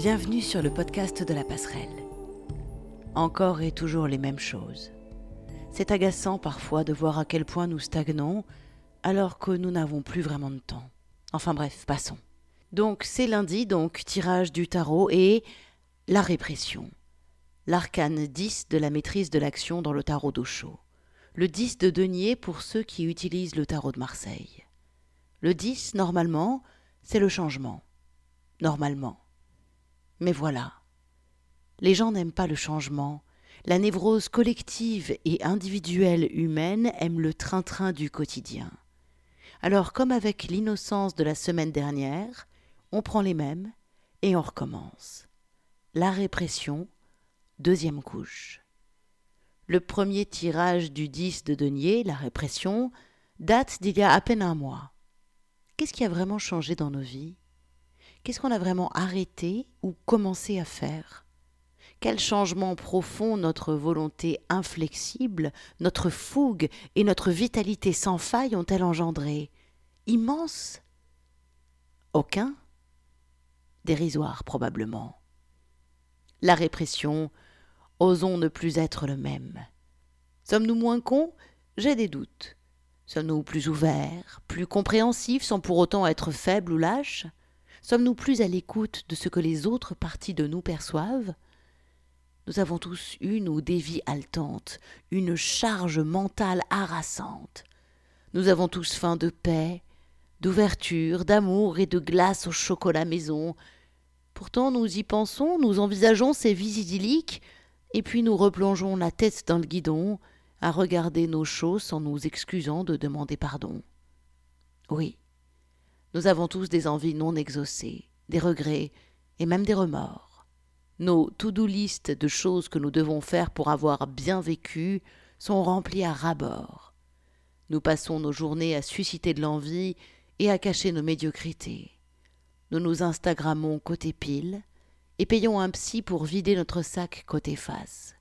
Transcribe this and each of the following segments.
Bienvenue sur le podcast de la passerelle. Encore et toujours les mêmes choses. C'est agaçant parfois de voir à quel point nous stagnons alors que nous n'avons plus vraiment de temps. Enfin bref, passons. Donc c'est lundi, donc tirage du tarot et la répression. L'arcane 10 de la maîtrise de l'action dans le tarot d'Ocho. Le 10 de denier pour ceux qui utilisent le tarot de Marseille. Le 10, normalement, c'est le changement. Normalement. Mais voilà. Les gens n'aiment pas le changement. La névrose collective et individuelle humaine aime le train-train du quotidien. Alors, comme avec l'innocence de la semaine dernière, on prend les mêmes et on recommence. La répression, deuxième couche. Le premier tirage du 10 de denier, la répression, date d'il y a à peine un mois. Qu'est-ce qui a vraiment changé dans nos vies? Qu'est-ce qu'on a vraiment arrêté ou commencé à faire? Quel changement profond notre volonté inflexible, notre fougue et notre vitalité sans faille ont-elles engendré? Immense? Aucun? Dérisoire probablement. La répression, osons ne plus être le même. Sommes-nous moins cons? J'ai des doutes. Sommes-nous plus ouverts, plus compréhensifs sans pour autant être faibles ou lâches? Sommes-nous plus à l'écoute de ce que les autres parties de nous perçoivent? Nous avons tous une ou des vies haletantes, une charge mentale harassante. Nous avons tous faim de paix, d'ouverture, d'amour et de glace au chocolat maison. Pourtant nous y pensons, nous envisageons ces vies idylliques, et puis nous replongeons la tête dans le guidon, à regarder nos choses sans nous excusant de demander pardon. Oui, nous avons tous des envies non exaucées, des regrets et même des remords. Nos to-do list de choses que nous devons faire pour avoir bien vécu sont remplies à ras-bord. Nous passons nos journées à susciter de l'envie et à cacher nos médiocrités. Nous nous Instagrammons côté pile et payons un psy pour vider notre sac côté face.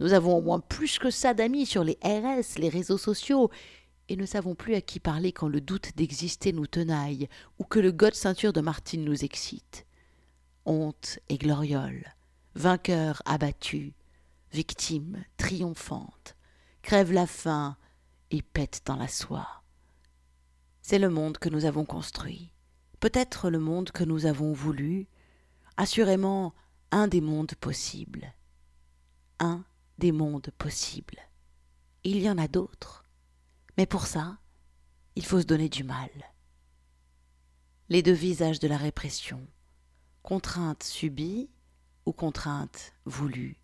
Nous avons au moins plus que ça d'amis sur les RS, les réseaux sociaux, et ne savons plus à qui parler quand le doute d'exister nous tenaille ou que le god ceinture de Martine nous excite. Honte et gloriole, vainqueur abattu, victime triomphante, crève la faim et pète dans la soie. C'est le monde que nous avons construit, peut-être le monde que nous avons voulu, assurément un des mondes possibles. Un des mondes possibles. Il y en a d'autres. Mais pour ça, il faut se donner du mal. Les deux visages de la répression, contrainte subie ou contrainte voulue,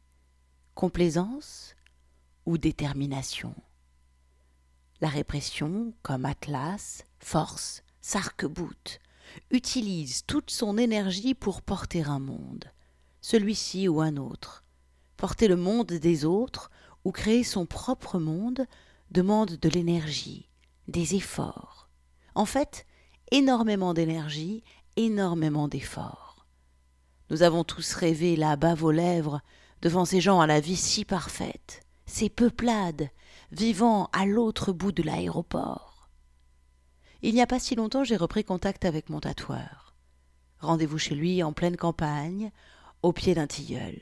complaisance ou détermination. La répression, comme Atlas, force, s'arc-boute, utilise toute son énergie pour porter un monde, celui-ci ou un autre, porter le monde des autres ou créer son propre monde demande de l'énergie, des efforts. En fait, énormément d'énergie, énormément d'efforts. Nous avons tous rêvé la bave aux lèvres devant ces gens à la vie si parfaite, ces peuplades vivant à l'autre bout de l'aéroport. Il n'y a pas si longtemps, j'ai repris contact avec mon tatoueur. Rendez-vous chez lui en pleine campagne, au pied d'un tilleul.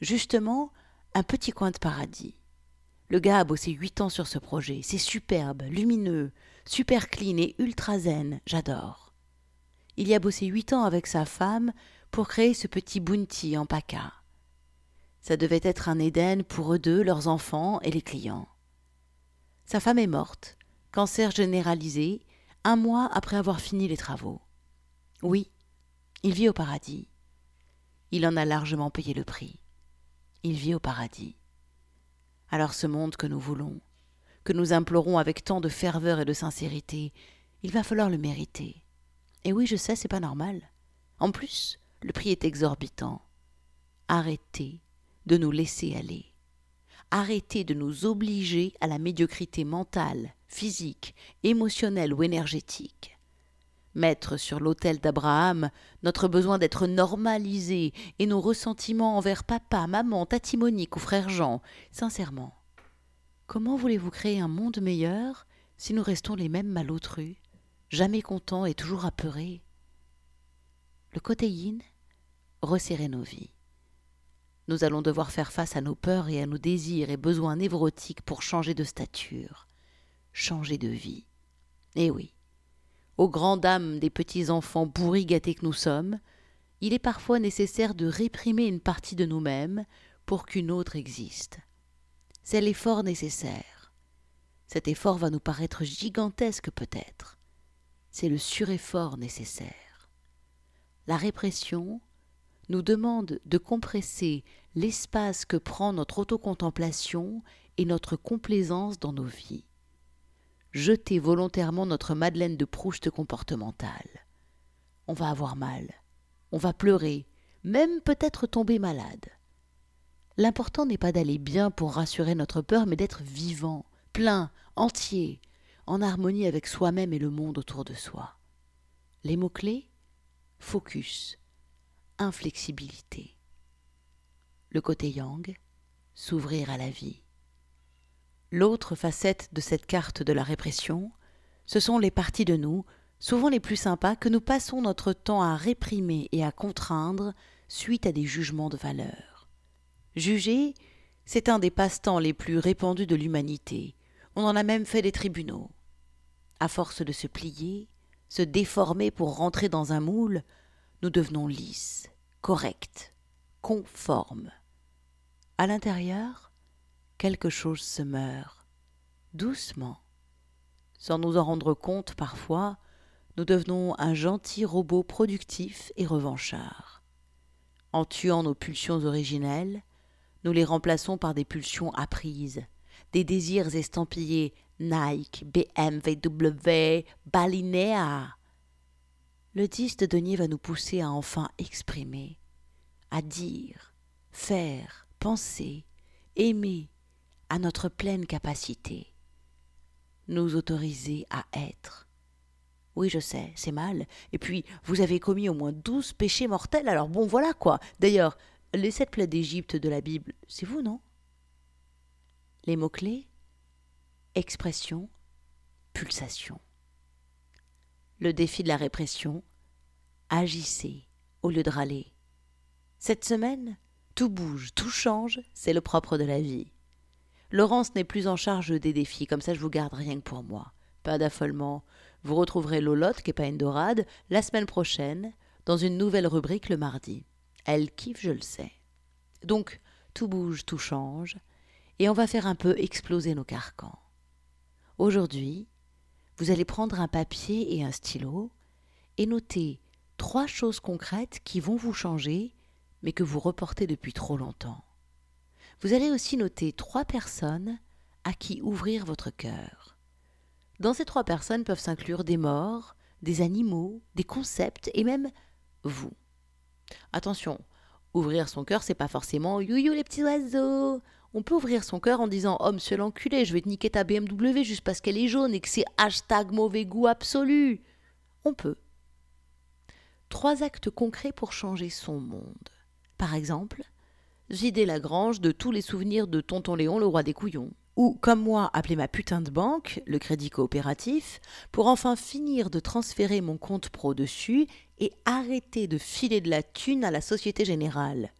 Justement, un petit coin de paradis. Le gars a bossé huit ans sur ce projet. C'est superbe, lumineux, super clean et ultra zen. J'adore. Il y a bossé huit ans avec sa femme pour créer ce petit bounty en paca. Ça devait être un Éden pour eux deux, leurs enfants et les clients. Sa femme est morte, cancer généralisé, un mois après avoir fini les travaux. Oui, il vit au paradis. Il en a largement payé le prix. Il vit au paradis. Alors ce monde que nous voulons, que nous implorons avec tant de ferveur et de sincérité, il va falloir le mériter. Et oui, je sais, c'est pas normal. En plus, le prix est exorbitant. Arrêtez de nous laisser aller. Arrêtez de nous obliger à la médiocrité mentale, physique, émotionnelle ou énergétique. Mettre sur l'autel d'Abraham notre besoin d'être normalisé et nos ressentiments envers papa, maman, tati Monique ou frère Jean, sincèrement. Comment voulez-vous créer un monde meilleur si nous restons les mêmes malotrus, jamais contents et toujours apeurés? Le côté yin resserrer nos vies. Nous allons devoir faire face à nos peurs et à nos désirs et besoins névrotiques pour changer de stature, changer de vie. Eh oui, aux grandes dames des petits enfants bourris gâtés que nous sommes, il est parfois nécessaire de réprimer une partie de nous-mêmes pour qu'une autre existe. C'est l'effort nécessaire. Cet effort va nous paraître gigantesque peut-être. C'est le sureffort nécessaire. La répression nous demande de compresser l'espace que prend notre autocontemplation et notre complaisance dans nos vies. Jeter volontairement notre Madeleine de Proust comportementale. On va avoir mal, on va pleurer, même peut-être tomber malade. L'important n'est pas d'aller bien pour rassurer notre peur, mais d'être vivant, plein, entier, en harmonie avec soi-même et le monde autour de soi. Les mots-clés Focus, inflexibilité. Le côté yang, s'ouvrir à la vie. L'autre facette de cette carte de la répression, ce sont les parties de nous souvent les plus sympas, que nous passons notre temps à réprimer et à contraindre suite à des jugements de valeur. Juger, c'est un des passe-temps les plus répandus de l'humanité. On en a même fait des tribunaux. À force de se plier, se déformer pour rentrer dans un moule, nous devenons lisses, corrects, conformes. À l'intérieur, quelque chose se meurt, doucement. Sans nous en rendre compte parfois, nous devenons un gentil robot productif et revanchard. En tuant nos pulsions originelles, nous les remplaçons par des pulsions apprises, des désirs estampillés Nike, BMW, Balinea. Le 10 de denier va nous pousser à enfin exprimer, à dire, faire, penser, aimer à notre pleine capacité, nous autoriser à être, oui, je sais, c'est mal. Et puis, vous avez commis au moins douze péchés mortels, alors bon, voilà quoi. D'ailleurs, les sept plaies d'Égypte de la Bible, c'est vous, non? Les mots-clés Expression, pulsation. Le défi de la répression Agissez au lieu de râler. Cette semaine, tout bouge, tout change, c'est le propre de la vie. Laurence n'est plus en charge des défis, comme ça je vous garde rien que pour moi. Pas d'affolement, vous retrouverez Lolotte, qui n'est pas une la semaine prochaine, dans une nouvelle rubrique le mardi. Elle kiffe, je le sais. Donc, tout bouge, tout change, et on va faire un peu exploser nos carcans. Aujourd'hui, vous allez prendre un papier et un stylo et noter trois choses concrètes qui vont vous changer, mais que vous reportez depuis trop longtemps. Vous allez aussi noter trois personnes à qui ouvrir votre cœur. Dans ces trois personnes peuvent s'inclure des morts, des animaux, des concepts et même vous. Attention, ouvrir son cœur, c'est pas forcément you les petits oiseaux. On peut ouvrir son cœur en disant Oh monsieur l'enculé, je vais te niquer ta BMW juste parce qu'elle est jaune et que c'est hashtag mauvais goût absolu. On peut. Trois actes concrets pour changer son monde. Par exemple, vider la grange de tous les souvenirs de Tonton Léon, le roi des couillons ou, comme moi, appeler ma putain de banque, le crédit coopératif, pour enfin finir de transférer mon compte pro dessus et arrêter de filer de la thune à la Société Générale.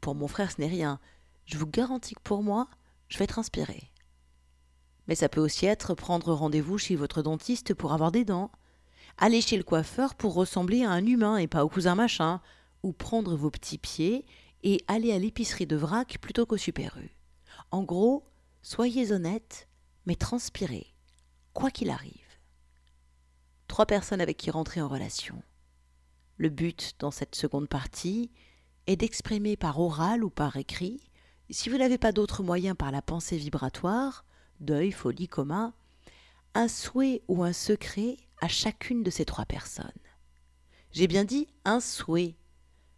Pour mon frère, ce n'est rien. Je vous garantis que pour moi, je vais transpirer. Mais ça peut aussi être prendre rendez-vous chez votre dentiste pour avoir des dents, aller chez le coiffeur pour ressembler à un humain et pas au cousin machin, ou prendre vos petits pieds et aller à l'épicerie de vrac plutôt qu'au Super U. En gros, Soyez honnête, mais transpirez, quoi qu'il arrive. Trois personnes avec qui rentrer en relation. Le but dans cette seconde partie est d'exprimer par oral ou par écrit, si vous n'avez pas d'autre moyen par la pensée vibratoire, deuil, folie, coma, un souhait ou un secret à chacune de ces trois personnes. J'ai bien dit un souhait,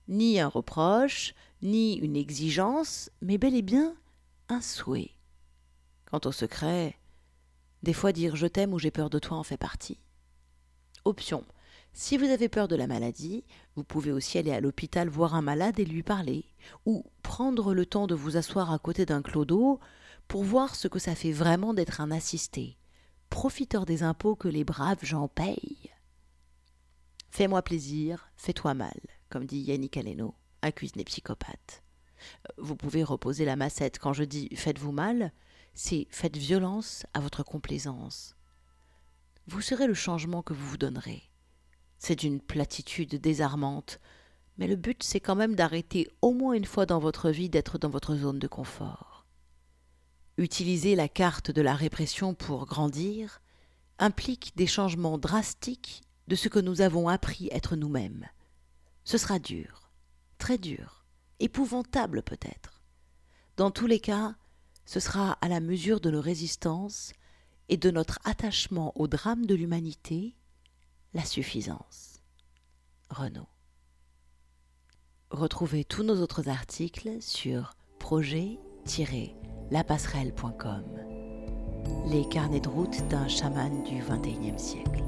ni un reproche, ni une exigence, mais bel et bien un souhait. Quant au secret, des fois dire je t'aime ou j'ai peur de toi en fait partie. Option. Si vous avez peur de la maladie, vous pouvez aussi aller à l'hôpital voir un malade et lui parler, ou prendre le temps de vous asseoir à côté d'un clodo pour voir ce que ça fait vraiment d'être un assisté, profiteur des impôts que les braves gens payent. Fais-moi plaisir, fais-toi mal, comme dit Yannick Aleno. un cuisinier psychopathe. Vous pouvez reposer la massette. Quand je dis faites-vous mal, c'est faites violence à votre complaisance. Vous serez le changement que vous vous donnerez. C'est une platitude désarmante, mais le but c'est quand même d'arrêter au moins une fois dans votre vie d'être dans votre zone de confort. Utiliser la carte de la répression pour grandir implique des changements drastiques de ce que nous avons appris être nous-mêmes. Ce sera dur, très dur, épouvantable peut-être. Dans tous les cas, ce sera à la mesure de nos résistances et de notre attachement au drame de l'humanité, la suffisance. Renaud. Retrouvez tous nos autres articles sur projet-lapasserelle.com. Les carnets de route d'un chaman du XXIe siècle.